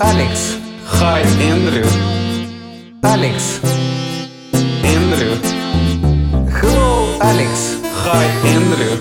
Алекс. Хай, Эндрю. Алекс. Эндрю. Hello, Алекс. Хай, Эндрю.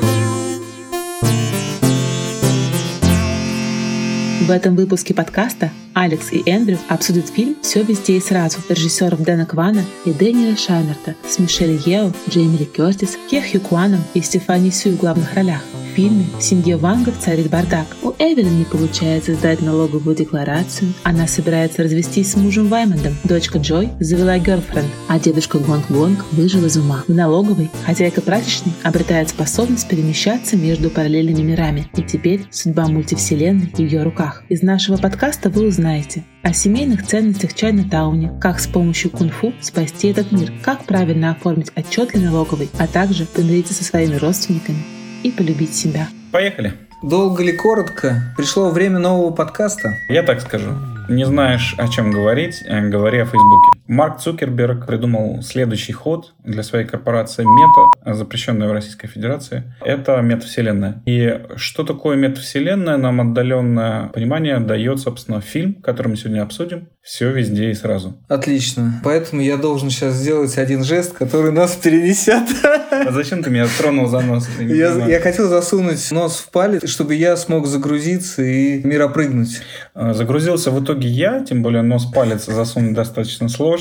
В этом выпуске подкаста Алекс и Эндрю обсудят фильм «Все везде и сразу» режиссеров Дэна Квана и Дэниела Шайнерта с Мишель Ео, Джейми Ли Кертис, Ке Хюи Куаном и Стефани Сью в главных ролях. В фильме в семье Вангов царит бардак. У Эвелин не получается сдать налоговую декларацию. Она собирается развестись с мужем Ваймондом. Дочка Джой завела герлфренд, а дедушка Гонг-Гонг выжил из ума. В налоговой хозяйка прачечной обретает способность перемещаться между параллельными мирами. И теперь судьба мультивселенной в ее руках. Из нашего подкаста вы узнаете о семейных ценностях в Чайна-тауне, как с помощью кунг-фу спасти этот мир, как правильно оформить отчет для налоговой, а также помириться со своими родственниками и полюбить себя. Поехали. Долго ли коротко, пришло время нового подкаста. Я так скажу. Не знаешь, о чем говорить, э, говори о Фейсбуке. Марк Цукерберг придумал следующий ход для своей корпорации Мета, запрещенная в Российской Федерации. Это метавселенная. И что такое метавселенная, нам отдаленное понимание дает, собственно, фильм, который мы сегодня обсудим. Все везде и сразу. Отлично. Поэтому я должен сейчас сделать один жест, который нас перенесет. А зачем ты меня тронул за нос? Я, я хотел засунуть нос в палец, чтобы я смог загрузиться и миропрыгнуть. А, загрузился в итоге я, тем более нос палец засунуть достаточно сложно.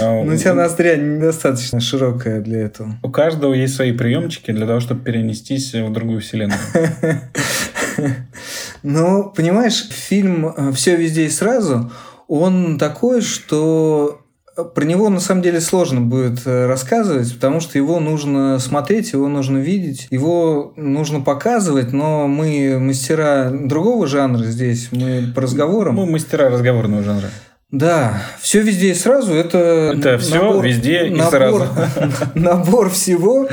А, ну, у тебя ноздря недостаточно широкая для этого. У каждого есть свои приемчики для того, чтобы перенестись в другую вселенную. Ну, понимаешь, фильм «Все везде и сразу» он такой, что про него на самом деле сложно будет э, рассказывать, потому что его нужно смотреть, его нужно видеть, его нужно показывать, но мы мастера другого жанра здесь, мы по разговорам. Мы мастера разговорного жанра. Да, все везде и сразу это. Это все набор, везде и набор, сразу. Набор всего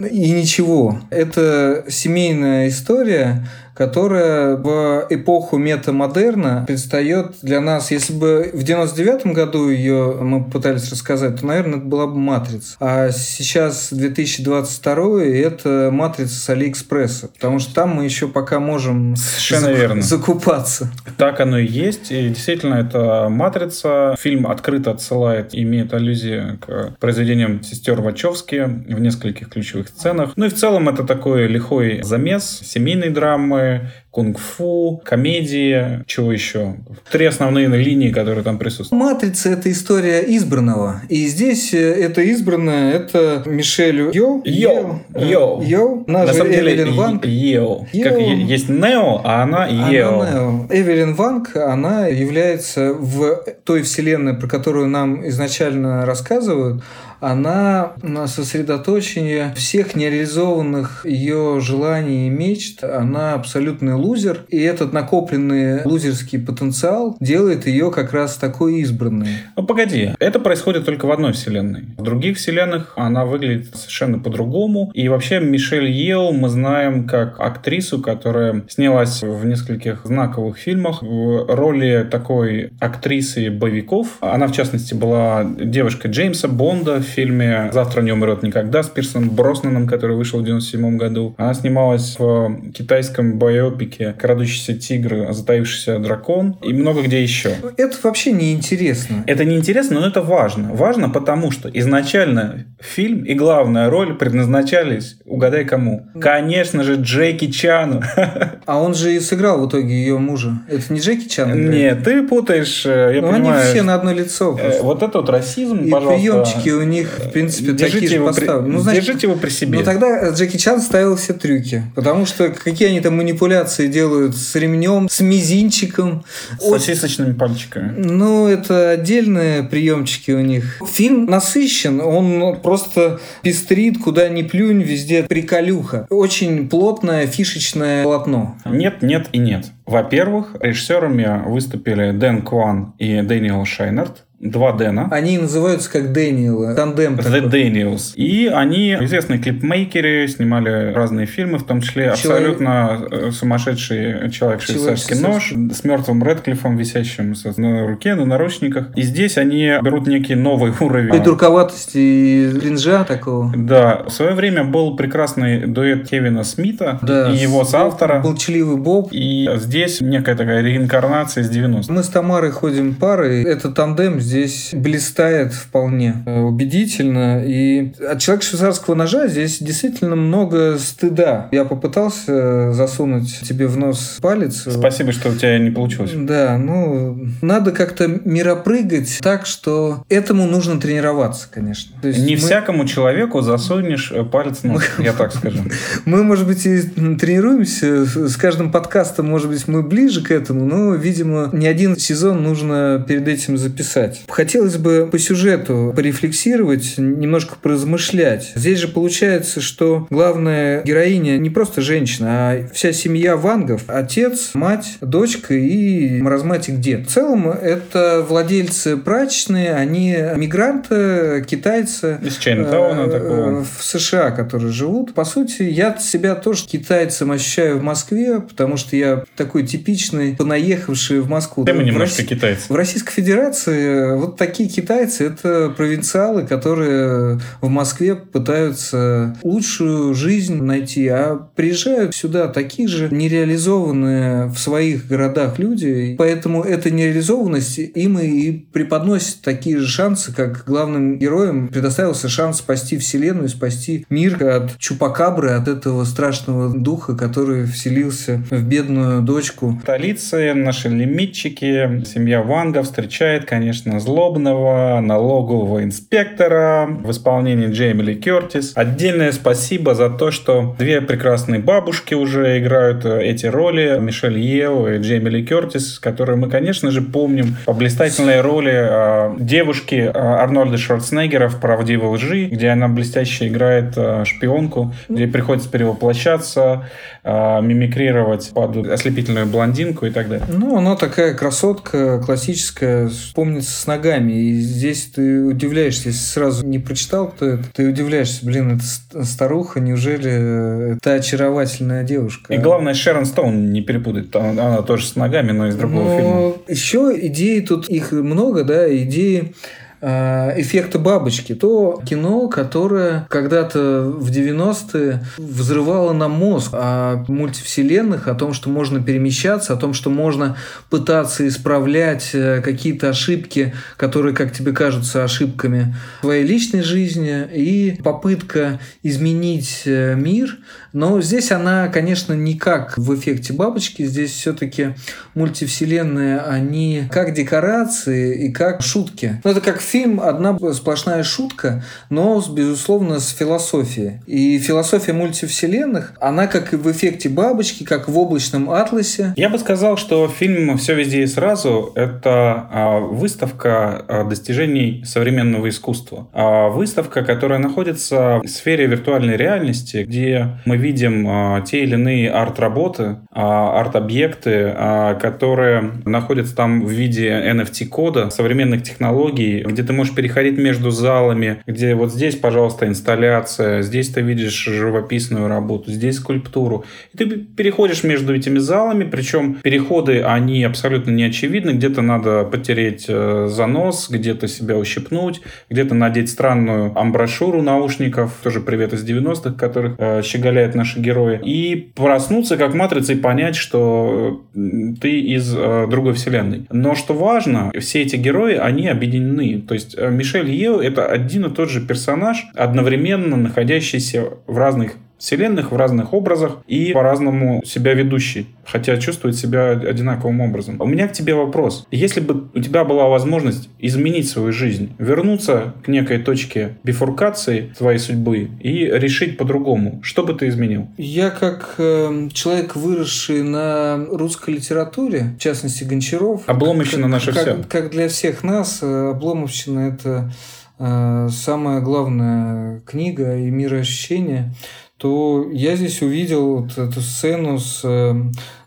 и ничего. Это семейная история, которая в эпоху метамодерна предстает для нас, если бы в 99 году ее мы пытались рассказать, то, наверное, это была бы «Матрица». А сейчас 2022 это «Матрица» с Алиэкспресса, потому что там мы еще пока можем Совершенно верно. закупаться. Так оно и есть. И действительно, это «Матрица». Фильм открыто отсылает, имеет аллюзии к произведениям сестер Вачовски в нескольких ключевых сценах. Ну и в целом это такой лихой замес семейной драмы, кунг-фу, комедии, чего еще? Три основные линии, которые там присутствуют. «Матрица» — это история избранного. И здесь э, это избранное — это Мишель Йо. Йо. Йо. Йо. Она На самом деле Эвелин Ванг. Йо. Как есть Нео, а она Йо. Она Нео. Эвелин Ванг, она является в той вселенной, про которую нам изначально рассказывают, она на сосредоточение всех нереализованных ее желаний и мечт. Она абсолютный лузер, и этот накопленный лузерский потенциал делает ее как раз такой избранной. Ну, погоди, это происходит только в одной вселенной. В других вселенных она выглядит совершенно по-другому. И вообще Мишель Ео мы знаем как актрису, которая снялась в нескольких знаковых фильмах в роли такой актрисы боевиков. Она, в частности, была девушкой Джеймса Бонда фильме «Завтра не умрет никогда» с Пирсом Броснаном, который вышел в 97 году. Она снималась в китайском биопике «Крадущийся тигр, затаившийся дракон» и много где еще. Это вообще не интересно. Это не интересно, но это важно. Важно потому, что изначально фильм и главная роль предназначались, угадай кому? Конечно же, Джеки Чану. А он же и сыграл в итоге ее мужа. Это не Джеки Чан? Нет, ты путаешь, э, я Но понимаю. они все на одно лицо. Э, просто. Вот это вот расизм, и пожалуйста. приемчики у них, в принципе, держите такие его же поставлены. При... Ну, значит, держите его при себе. Ну, тогда Джеки Чан ставил все трюки. Потому что какие они там манипуляции делают с ремнем, с мизинчиком. С сосисочными пальчиками. Ну, это отдельные приемчики у них. Фильм насыщен, он просто пестрит, куда ни плюнь, везде приколюха. Очень плотное фишечное полотно. Нет, нет и нет. Во-первых, режиссерами выступили Дэн Кван и Дэниел Шайнерт два Дэна. Они называются как Дэниелы, тандем The такой. Daniels. И они известные клипмейкеры, снимали разные фильмы, в том числе Человек- абсолютно э, сумасшедший человек швейцарский нож с мертвым Редклиффом, висящим на руке, на наручниках. И здесь они берут некий новый уровень. Придурковатости и кринжа такого. Да, в свое время был прекрасный дуэт Кевина Смита Да, и его соавтора. Молчаливый Боб. И здесь некая такая реинкарнация из 90-х. Мы с Тамарой ходим парой. Этот тандем здесь блистает вполне э, убедительно. И от человека швейцарского ножа здесь действительно много стыда. Я попытался засунуть тебе в нос палец. Спасибо, что у тебя не получилось. Да, ну, надо как-то миропрыгать так, что этому нужно тренироваться, конечно. Не мы... всякому человеку засунешь палец в нос, я так скажу. Мы, может быть, и тренируемся. С каждым подкастом, может быть, мы ближе к этому, но, видимо, не один сезон нужно перед этим записать. Хотелось бы по сюжету порефлексировать, немножко поразмышлять. Здесь же получается, что главная героиня не просто женщина, а вся семья Вангов. Отец, мать, дочка и маразматик дед. В целом, это владельцы прачечные, они мигранты, китайцы. Из Чайнтауна э, такого. В США, которые живут. По сути, я себя тоже китайцем ощущаю в Москве, потому что я такой типичный, понаехавший в Москву. Ты немножко Росси... китайцы. В Российской Федерации вот такие китайцы – это провинциалы, которые в Москве пытаются лучшую жизнь найти, а приезжают сюда такие же нереализованные в своих городах люди, поэтому эта нереализованность им и преподносит такие же шансы, как главным героям предоставился шанс спасти Вселенную, спасти мир от чупакабры, от этого страшного духа, который вселился в бедную дочку. В столице наши лимитчики, семья Ванга встречает, конечно, злобного налогового инспектора в исполнении Джейми Ли Кертис. Отдельное спасибо за то, что две прекрасные бабушки уже играют э, эти роли. Мишель Ео и Джейми Ли Кертис, которые мы, конечно же, помним по блистательной роли э, девушки э, Арнольда Шварценеггера в «Правдивой лжи», где она блестяще играет э, шпионку, где приходится перевоплощаться, э, мимикрировать под ослепительную блондинку и так далее. Ну, она такая красотка классическая, помнится с ногами. И здесь ты удивляешься, если сразу не прочитал, кто это, ты удивляешься, блин, это старуха, неужели это очаровательная девушка? И главное, Шерон Стоун не перепутать, она тоже с ногами, но из другого но фильма. Еще идеи тут их много, да, идеи эффекта бабочки. То кино, которое когда-то в 90-е взрывало нам мозг о мультивселенных, о том, что можно перемещаться, о том, что можно пытаться исправлять э, какие-то ошибки, которые, как тебе кажутся, ошибками в твоей личной жизни, и попытка изменить э, мир. Но здесь она, конечно, не как в эффекте бабочки. Здесь все-таки мультивселенные, они как декорации и как шутки. Ну, это как фильм одна сплошная шутка, но, безусловно, с философией. И философия мультивселенных, она как и в эффекте бабочки, как в облачном атласе. Я бы сказал, что фильм «Все везде и сразу» — это а, выставка а, достижений современного искусства. А, выставка, которая находится в сфере виртуальной реальности, где мы видим те или иные арт-работы, арт-объекты, которые находятся там в виде NFT-кода, современных технологий, где ты можешь переходить между залами, где вот здесь, пожалуйста, инсталляция, здесь ты видишь живописную работу, здесь скульптуру. И ты переходишь между этими залами, причем переходы, они абсолютно не очевидны. Где-то надо потереть э, занос, где-то себя ущипнуть, где-то надеть странную амброшюру наушников, тоже привет из 90-х, которых э, щеголяют наши герои, и проснуться как матрица и понять, что э, ты из э, другой вселенной. Но что важно, все эти герои, они объединены. То есть э, Мишель Ео — это один и тот же персонаж, одновременно находящийся в разных вселенных, в разных образах и по-разному себя ведущий, хотя чувствует себя одинаковым образом. У меня к тебе вопрос. Если бы у тебя была возможность изменить свою жизнь, вернуться к некой точке бифуркации твоей судьбы и решить по-другому, что бы ты изменил? Я как э, человек, выросший на русской литературе, в частности Гончаров... Обломовщина как, наша как, все. Как для всех нас, э, Обломовщина — это э, самая главная книга и мироощущение то я здесь увидел вот эту сцену с, э,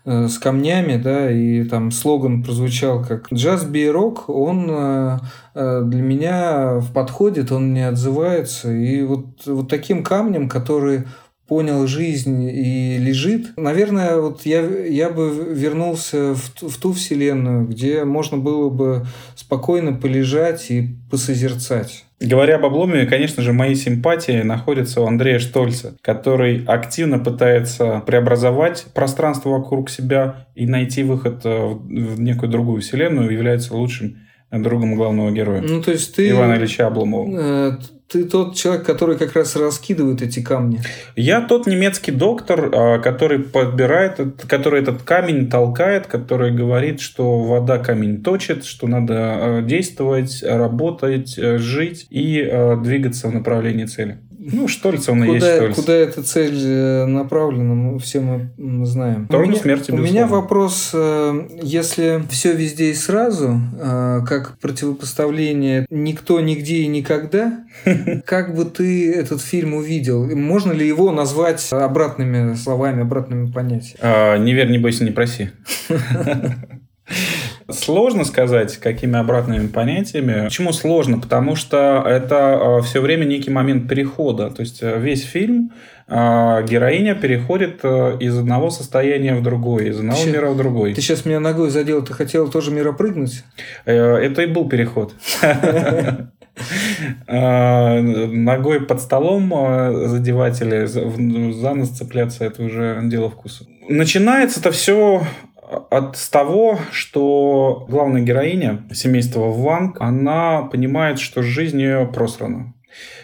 э, с камнями, да, и там слоган прозвучал как «Джаз би рок», он э, для меня подходит, он не отзывается, и вот, вот таким камнем, который понял жизнь и лежит. Наверное, вот я, я бы вернулся в, в ту вселенную, где можно было бы спокойно полежать и посозерцать. Говоря об Обломове, конечно же, мои симпатии находятся у Андрея Штольца, который активно пытается преобразовать пространство вокруг себя и найти выход э, в некую другую вселенную, является лучшим другом главного героя. Ну, то есть ты... Ивана Ильича Обломова. Ты тот человек, который как раз раскидывает эти камни. Я тот немецкий доктор, а, который подбирает, который этот камень толкает, который говорит, что вода камень точит, что надо а, действовать, работать, э, жить и а, двигаться в направлении цели. Ну, Штольц, он куда, есть Штольц. Куда эта цель э, направлена, мы все мы знаем. Сторону у меня, смерти, У меня вопрос, э, если все везде и сразу, э, как противопоставление «никто, нигде и никогда», как бы ты этот фильм увидел? Можно ли его назвать обратными словами, обратными понятиями? Не верь, не бойся, не проси. Сложно сказать, какими обратными понятиями. Почему сложно? Потому что это а, все время некий момент перехода. То есть э, весь фильм а, героиня переходит э, из одного состояния в другое, из одного ты мира в другой. Ты сейчас меня ногой задел, ты хотел тоже мира прыгнуть? Э, это и был переход. Ногой под столом задевать или за нос цепляться, это уже дело вкуса. Начинается это все от того, что главная героиня семейства Ванг, она понимает, что жизнь ее просрана,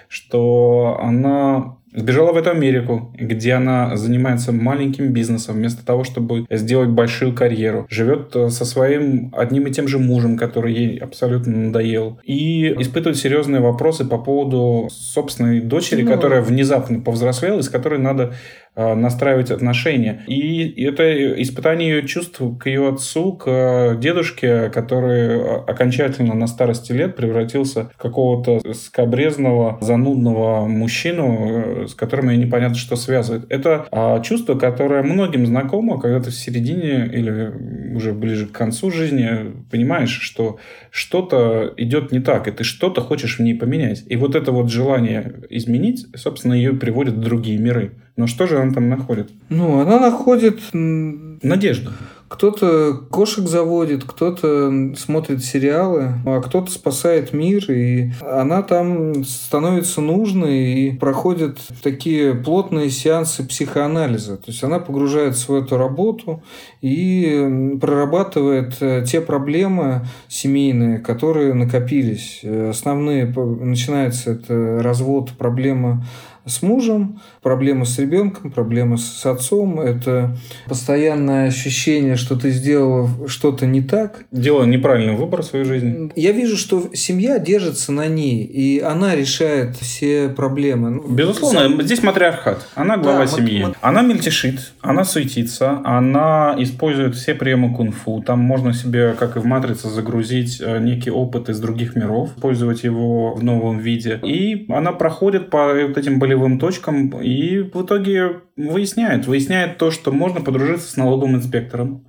что она Сбежала в эту Америку, где она занимается маленьким бизнесом, вместо того, чтобы сделать большую карьеру. Живет э, со своим одним и тем же мужем, который ей абсолютно надоел. И испытывает серьезные вопросы по поводу собственной дочери, ну... которая внезапно повзрослела, и с которой надо настраивать отношения. И это испытание ее чувств к ее отцу, к дедушке, который окончательно на старости лет превратился в какого-то скобрезного, занудного мужчину, э, с которым непонятно, что связывает. Это а, чувство, которое многим знакомо, когда ты в середине или уже ближе к концу жизни понимаешь, что что-то идет не так, и ты что-то хочешь в ней поменять. И вот это вот желание изменить, собственно, ее приводит в другие миры. Но что же она там находит? Ну, она находит... Надежду. Кто-то кошек заводит, кто-то смотрит сериалы, а кто-то спасает мир, и она там становится нужной и проходит такие плотные сеансы психоанализа. То есть она погружается в эту работу и прорабатывает э, те проблемы семейные, которые накопились. Основные начинается это развод, проблема с мужем, проблема с ребенком, проблема с отцом. Это постоянное ощущение, что ты сделал что-то не так. Делал неправильный выбор в своей жизни. Я вижу, что семья держится на ней, и она решает все проблемы. Ну, Безусловно, За... здесь матриархат. Она глава да, семьи. Мат... Она мельтешит, она суетится, она использует все приемы кунг-фу. Там можно себе, как и в «Матрице», загрузить э, некий опыт из других миров, использовать его в новом виде. И она проходит по вот этим болевым точкам и в итоге выясняет. Выясняет то, что можно подружиться с налоговым инспектором.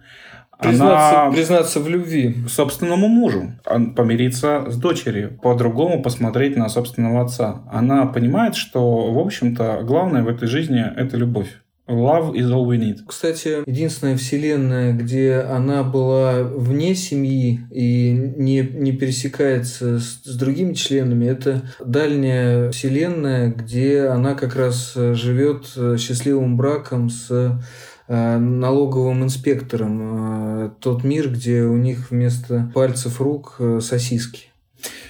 Признаться, Она признаться в любви. Собственному мужу. Помириться с дочерью. По-другому посмотреть на собственного отца. Она понимает, что, в общем-то, главное в этой жизни – это любовь. Love is all we need. Кстати, единственная вселенная, где она была вне семьи и не, не пересекается с, с другими членами, это дальняя вселенная, где она как раз живет счастливым браком с э, налоговым инспектором. Э, тот мир, где у них вместо пальцев рук э, сосиски.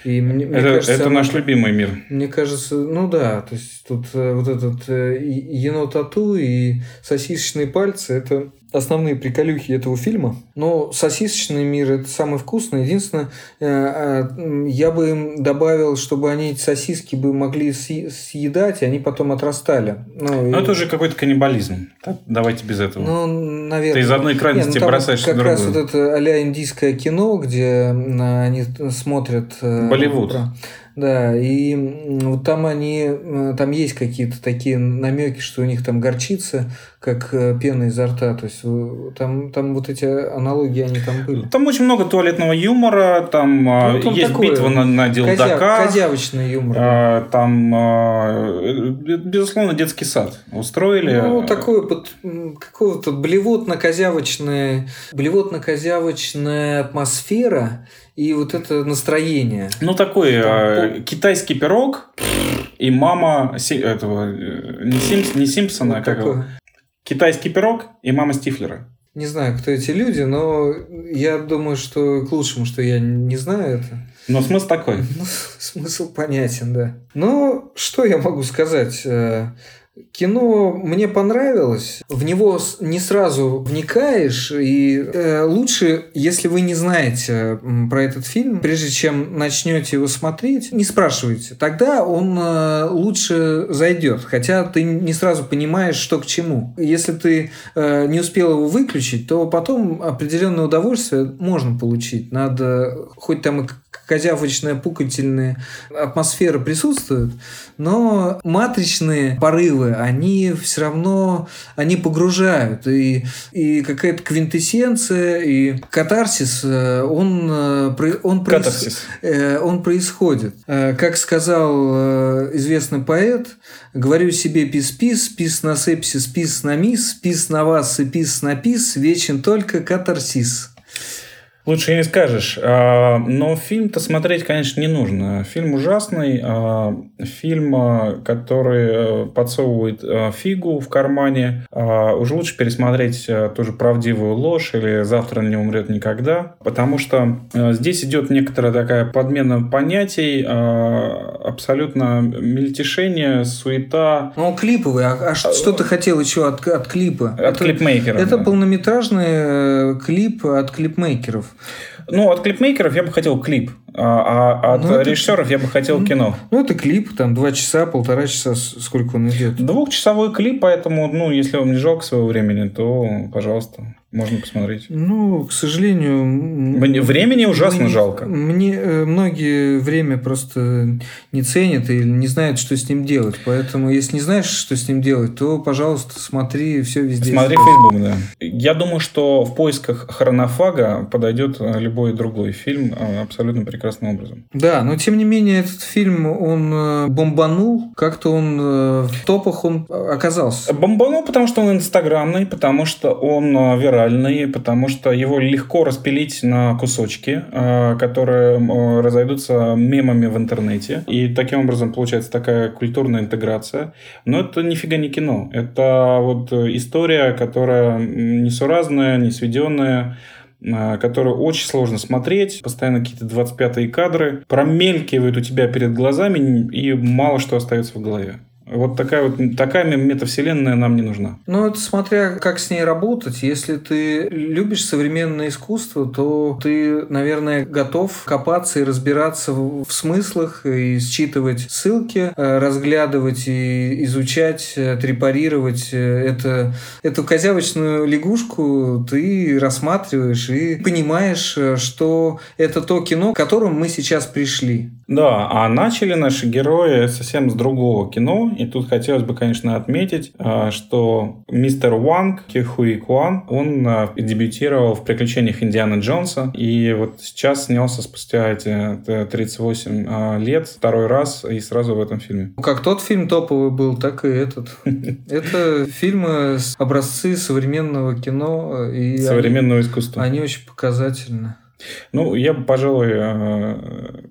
И мне, это, мне кажется, это наш любимый мир. Мне кажется, ну да, то есть тут э, вот этот э, енот тату и сосисочные пальцы это основные приколюхи этого фильма. Но сосисочный мир это самый вкусный. Единственное, э, я бы им добавил, чтобы они эти сосиски бы могли съедать, и они потом отрастали. Ну, Но и... это уже какой-то каннибализм. Так, давайте без этого. Ну, наверное. Ты из одной крайности ну, бросаешь как раз вот это а индийское кино, где они смотрят... Э, Болливуд. Да, и вот там они, э, там есть какие-то такие намеки, что у них там горчица как э, пена изо рта. То есть э, там, там вот эти аналогии, они там были. Там очень много туалетного юмора, там, а, Ну, там есть такое битва на, на Козя- дилдаках. Козявочный юмор. А, Там, а, э, безусловно, детский сад устроили. Ну, такое под, какого-то блевотно-козявочная, блевотно-козявочная атмосфера и вот это настроение. Ну, такой Там а, китайский пирог и мама этого э, не, Симс- не Симпсона, а Вот как его? Китайский пирог и мама Стифлера. Не знаю, кто эти люди, но я думаю, что к лучшему, что я не знаю это. Но смысл такой. Ну, смысл понятен, да. Ну, что я могу сказать? Э, Кино мне понравилось. В него не сразу вникаешь. И э, лучше, если вы не знаете про этот фильм, прежде чем начнете его смотреть, не спрашивайте. Тогда он э, лучше зайдет. Хотя ты не сразу понимаешь, что к чему. Если ты э, не успел его выключить, то потом определенное удовольствие можно получить. Надо, хоть там и козявочная, пукательная атмосфера присутствует, но матричные порывы, они все равно, они погружают. И, и какая-то квинтэссенция, и катарсис, э, он, э, он, проис- Катарсис. э, он происходит. Как сказал известный поэт, говорю себе пис-пис, пис на сепсис, пис на мис, пис на вас и пис на пис, вечен только катарсис. Лучше и не скажешь. А, Но фильм-то смотреть, конечно, не нужно. Фильм ужасный. а, Фильм, а, который э, подсовывает а, фигу в кармане. Уже лучше пересмотреть а, тоже правдивую ложь или «Завтра не умрет никогда». Потому что здесь идет некоторая такая подмена понятий, абсолютно мельтешение, суета. Ну, клиповый. А, а что, что ты хотел еще от, от клипа? От это, клипмейкера. это да. полнометражный э, клип от клипмейкеров. Ну, от клипмейкеров я бы хотел клип, а, а от Ну, это- режиссеров я бы хотел кино. Ну, это клип, там, два часа, полтора часа, сколько он идет. Двухчасовой клип, поэтому, ну, если вам не жалко своего времени, то, пожалуйста, можно посмотреть. Ну, к сожалению... Мне- Времени ужасно мне- жалко. Мне э, многие время просто не ценят или не знают, что с ним делать. Поэтому, если не знаешь, что с ним делать, то, пожалуйста, смотри все везде. Смотри Facebook, да. Я думаю, что в поисках хронофага подойдет э, любой другой фильм э, абсолютно прекрасным образом. Да, но тем не менее этот фильм, он бомбанул, как-то он в топах он оказался. Бомбанул, потому что он инстаграмный, потому что он э, виральный, потому что его легко распилить на кусочки, э, которые разойдутся мемами в интернете. И таким образом получается такая культурная интеграция. Но это нифига не кино. Это вот история, которая несуразная, не сведенная, э, которую очень сложно смотреть, постоянно какие-то 25-е кадры промелькивают у тебя перед глазами, и мало что остается в голове. Вот такая вот такая метавселенная нам не нужна. Ну, это смотря как с ней работать. Если ты любишь современное искусство, то ты, наверное, готов копаться и разбираться в, смыслах, и считывать ссылки, э, разглядывать и изучать, э, трепарировать э, это, эту козявочную лягушку ты рассматриваешь и понимаешь, что это то кино, к которому мы сейчас пришли. Да, а начали наши герои совсем с другого кино. И тут хотелось бы, конечно, отметить, а, что мистер Уанг, Кихуи Куан, он а, дебютировал в «Приключениях Индианы Джонса». И вот сейчас снялся спустя эти э, 38 а, лет второй раз и сразу в этом фильме. Ну, Как тот фильм топовый был, так и этот. Это фильмы с образцы современного кино. И Современного искусства. Они, очень показательны. Ну, я бы, пожалуй, а,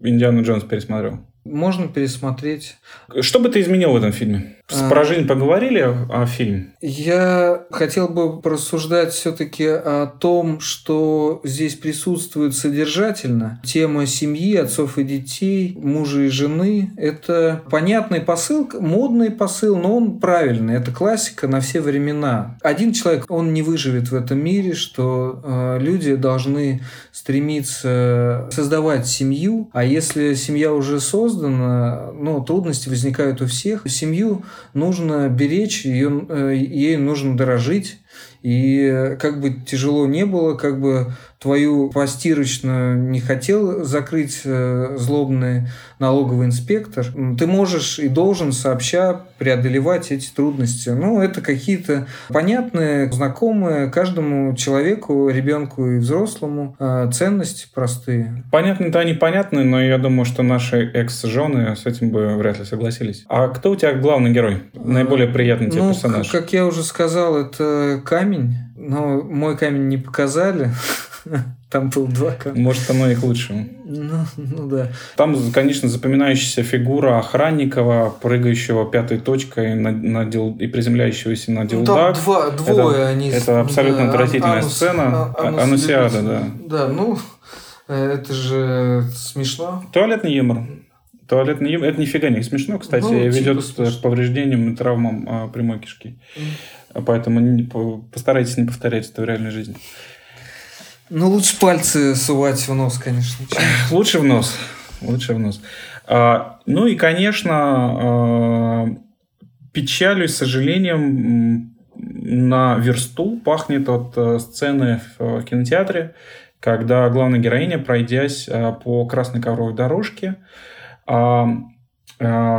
Индиану Джонс пересмотрел. Можно пересмотреть. Что бы ты изменил в этом фильме? С про жизнь поговорили, а фильм? Я хотел бы порассуждать все-таки о том, что здесь присутствует содержательно. Тема семьи, отцов и детей, мужа и жены. Это понятный посыл, модный посыл, но он правильный. Это классика на все времена. Один человек, он не выживет в этом мире, что э, люди должны стремиться создавать семью, а если семья уже создана, ну, трудности возникают у всех. Семью нужно беречь, ее, э, ей нужно дорожить. И как бы тяжело не было, как бы твою постирочную не хотел закрыть э, злобный налоговый инспектор, ты можешь и должен сообща преодолевать эти трудности. Ну, это какие-то понятные, знакомые каждому человеку, ребенку и взрослому э, ценности простые. Понятно-то непонятные, но я думаю, что наши экс-жены с этим бы вряд ли согласились. А кто у тебя главный герой? Наиболее приятный тебе ну, персонаж? Как я уже сказал, это камень. Но мой камень не показали. Там был два камня. Может, оно и к лучшему. Ну, ну да. Там, конечно, запоминающаяся фигура Охранникова, прыгающего пятой точкой на, на дел, и приземляющегося на дилдак. Ну, там два, двое это, они. Это абсолютно да, отвратительная анус, сцена. анус Анусиада, да. Да, ну, это же смешно. Туалетный юмор. Туалетный юмор. Это нифига не смешно, кстати. Ну, типа ведет смешно. к повреждениям и травмам а, прямой кишки. Поэтому не- постарайтесь не повторять это в реальной жизни. Ну, лучше пальцы сувать в нос, конечно. Лучше в нос. Лучше в нос. А, ну и, конечно, а, печалью и сожалением на версту пахнет от э, сцены в э, кинотеатре, когда главная героиня, пройдясь э, по красной ковровой дорожке, а,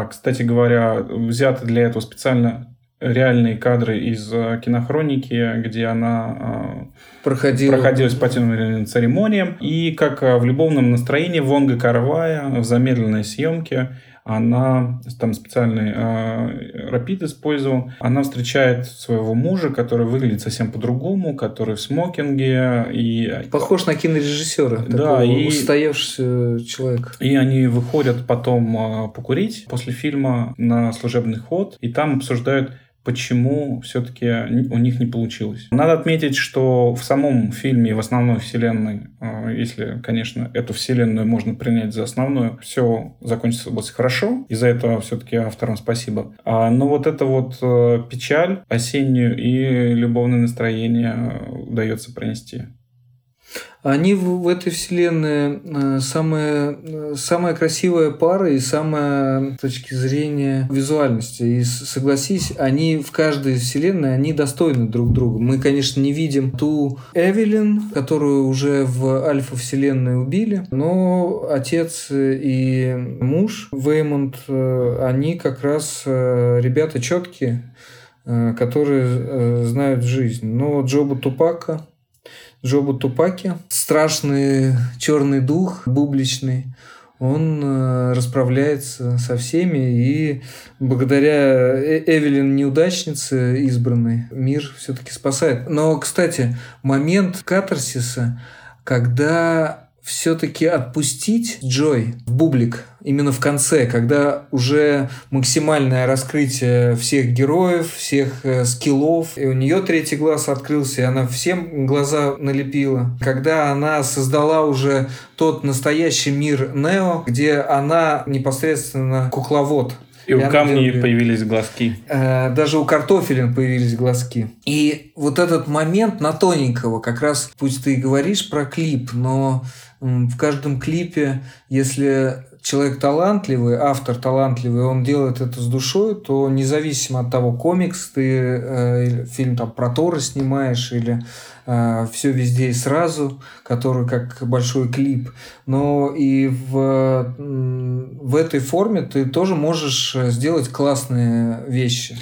кстати говоря, взяты для этого специально реальные кадры из э, кинохроники, где она а, Проходил. проходилась по тем или иным церемониям. И как э, в любовном настроении Вонга Карвая в замедленной съемке она там специальный э, рапид использовал. Она встречает своего мужа, который выглядит совсем по-другому, который в смокинге и Похож на кинорежиссера. Да, и- устоявшегося человека. и они выходят потом э, покурить после фильма на служебный ход, и там обсуждают, почему все-таки у них не получилось. Надо отметить, что в самом фильме и в основной вселенной, э, если, конечно, эту вселенную можно принять за основную, все закончилось хорошо, и за это все-таки авторам спасибо. А, но вот эта вот э, печаль осеннюю и любовное настроение э, удается пронести. Они в, этой вселенной э, самая, э, самая красивая пара и самая с точки зрения визуальности. И согласись, они в каждой вселенной, они достойны друг друга. Мы, конечно, не видим ту Эвелин, которую уже в Альфа-вселенной убили, но отец и муж Веймонд, э, они как раз э, ребята четкие, э, которые э, знают жизнь. Но Джоба Тупака Джобу Тупаки. Страшный черный дух, бубличный. Он э, расправляется со всеми, и благодаря Э- Эвелин неудачнице избранной мир все-таки спасает. Но, кстати, момент катарсиса, когда все-таки отпустить Джой в бублик именно в конце, когда уже максимальное раскрытие всех героев, всех э, скиллов, и у нее третий глаз открылся, и она всем глаза налепила. Когда она создала уже тот настоящий мир Нео, где она непосредственно кукловод. И у камней появились глазки. Э, даже у картофелин появились глазки. И вот этот момент на тоненького, как раз, пусть ты и говоришь про клип, но в каждом клипе, если человек талантливый, автор талантливый, он делает это с душой, то независимо от того, комикс ты, э, фильм там про Тора снимаешь или все везде и сразу, который как большой клип, но и в, в этой форме ты тоже можешь э, сделать классные вещи.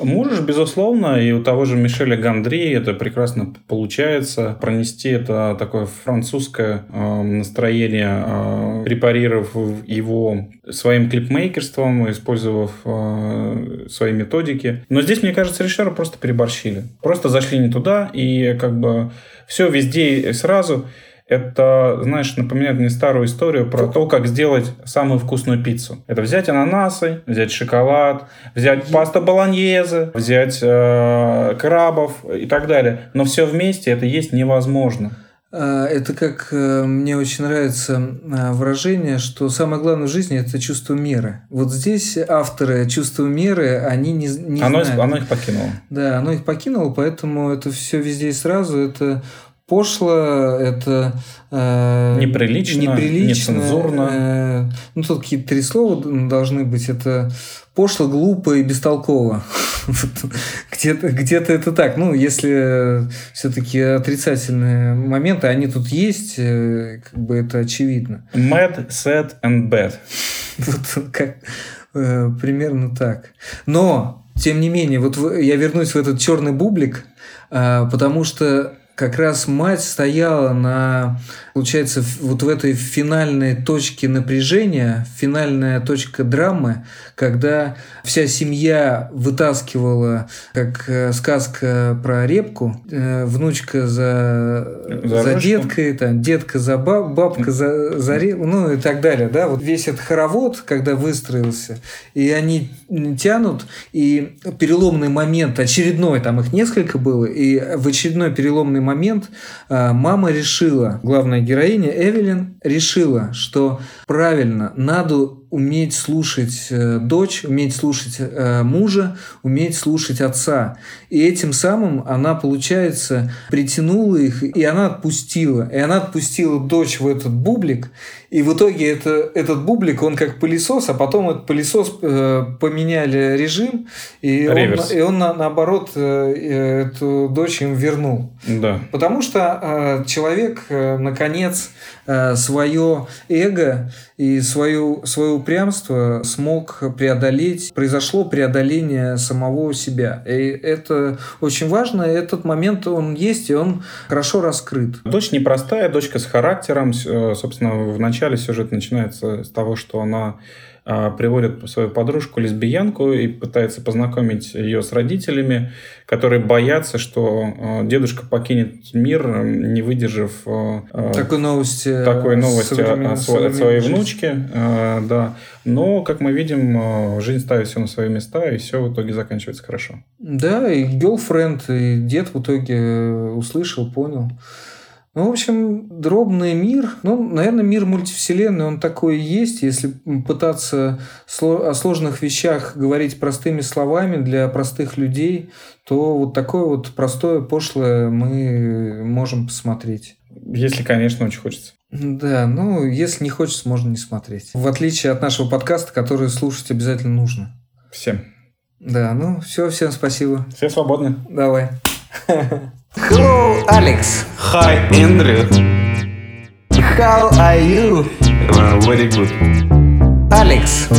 Можешь, безусловно, и у того же Мишеля Гандри это прекрасно получается. Пронести это такое французское э, настроение, э, препарировав его своим клипмейкерством, использовав э, свои методики. Но здесь, мне кажется, режиссеры просто переборщили. Просто зашли не туда, и как бы все везде и сразу. Это, знаешь, напоминает мне старую историю про то, как сделать самую вкусную пиццу. Это взять ананасы, взять шоколад, взять пасту болоньезе, взять э, крабов и так далее. Но все вместе это есть невозможно. А, Это как э, мне очень нравится а, выражение, что самое главное в жизни это чувство меры. Вот здесь авторы чувства меры, они не, не Оно, знают. оно их покинуло. Да, оно их покинуло, поэтому это все везде и сразу. Это пошло, это э, Неприлично, неприлично, нецензурно. э, ну, тут какие-то три слова должны быть. Это пошло, глупо и бестолково. Где-то где это так. Ну, если все-таки отрицательные моменты, они тут есть, э, как бы это очевидно. Mad, sad and bad. Вот как э, примерно так. Но, тем не менее, вот я вернусь в этот черный бублик, э, потому что как раз мать стояла на, получается, вот в этой финальной точке напряжения, финальная точка драмы, когда вся семья вытаскивала, как э, сказка про репку, э, внучка за, за, за деткой, там, детка за баб, бабка за, за репку, ну и так далее. Да? Вот весь этот хоровод, когда выстроился, и они тянут, и переломный момент, очередной, там их несколько было, и в очередной переломный момент э, мама решила, главная героиня Эвелин решила, что правильно, надо уметь слушать э, дочь, уметь слушать э, мужа, уметь слушать отца. И этим самым она, получается, притянула их, и она отпустила. И она отпустила дочь в этот бублик. И в итоге это, этот бублик, он как пылесос, а потом этот пылесос э, поменяли режим, и Реверс. он, и он на, наоборот э, эту дочь им вернул. Да. Потому что э, человек, э, наконец, э, свое эго и свою, свое упрямство смог преодолеть, произошло преодоление самого себя. И это очень важно, и этот момент он есть, и он хорошо раскрыт. Дочь непростая, дочка с характером. Э, собственно, в начале сюжет начинается с того, что она приводит свою подружку лесбиянку и пытается познакомить ее с родителями, которые боятся, что а, дедушка покинет мир, не выдержав а, такой новости, такой новости от, своей жизнь. внучки. Да. Но, как мы видим, жизнь ставит все на свои места, и все в итоге заканчивается хорошо. Да, и girlfriend, и дед в итоге услышал, понял. Ну, в общем, дробный мир, ну, наверное, мир мультивселенной, он такой и есть. Если пытаться о сложных вещах говорить простыми словами для простых людей, то вот такое вот простое, пошлое мы можем посмотреть. Если, конечно, очень хочется. Да, ну, если не хочется, можно не смотреть. В отличие от нашего подкаста, который слушать обязательно нужно. Всем. Да, ну, все, всем спасибо. Все свободны. Давай. Hello, Alex. Hi, Andrew. How are you? Uh, very good. Alex.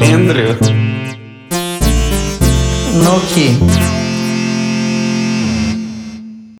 Andrew. Noki.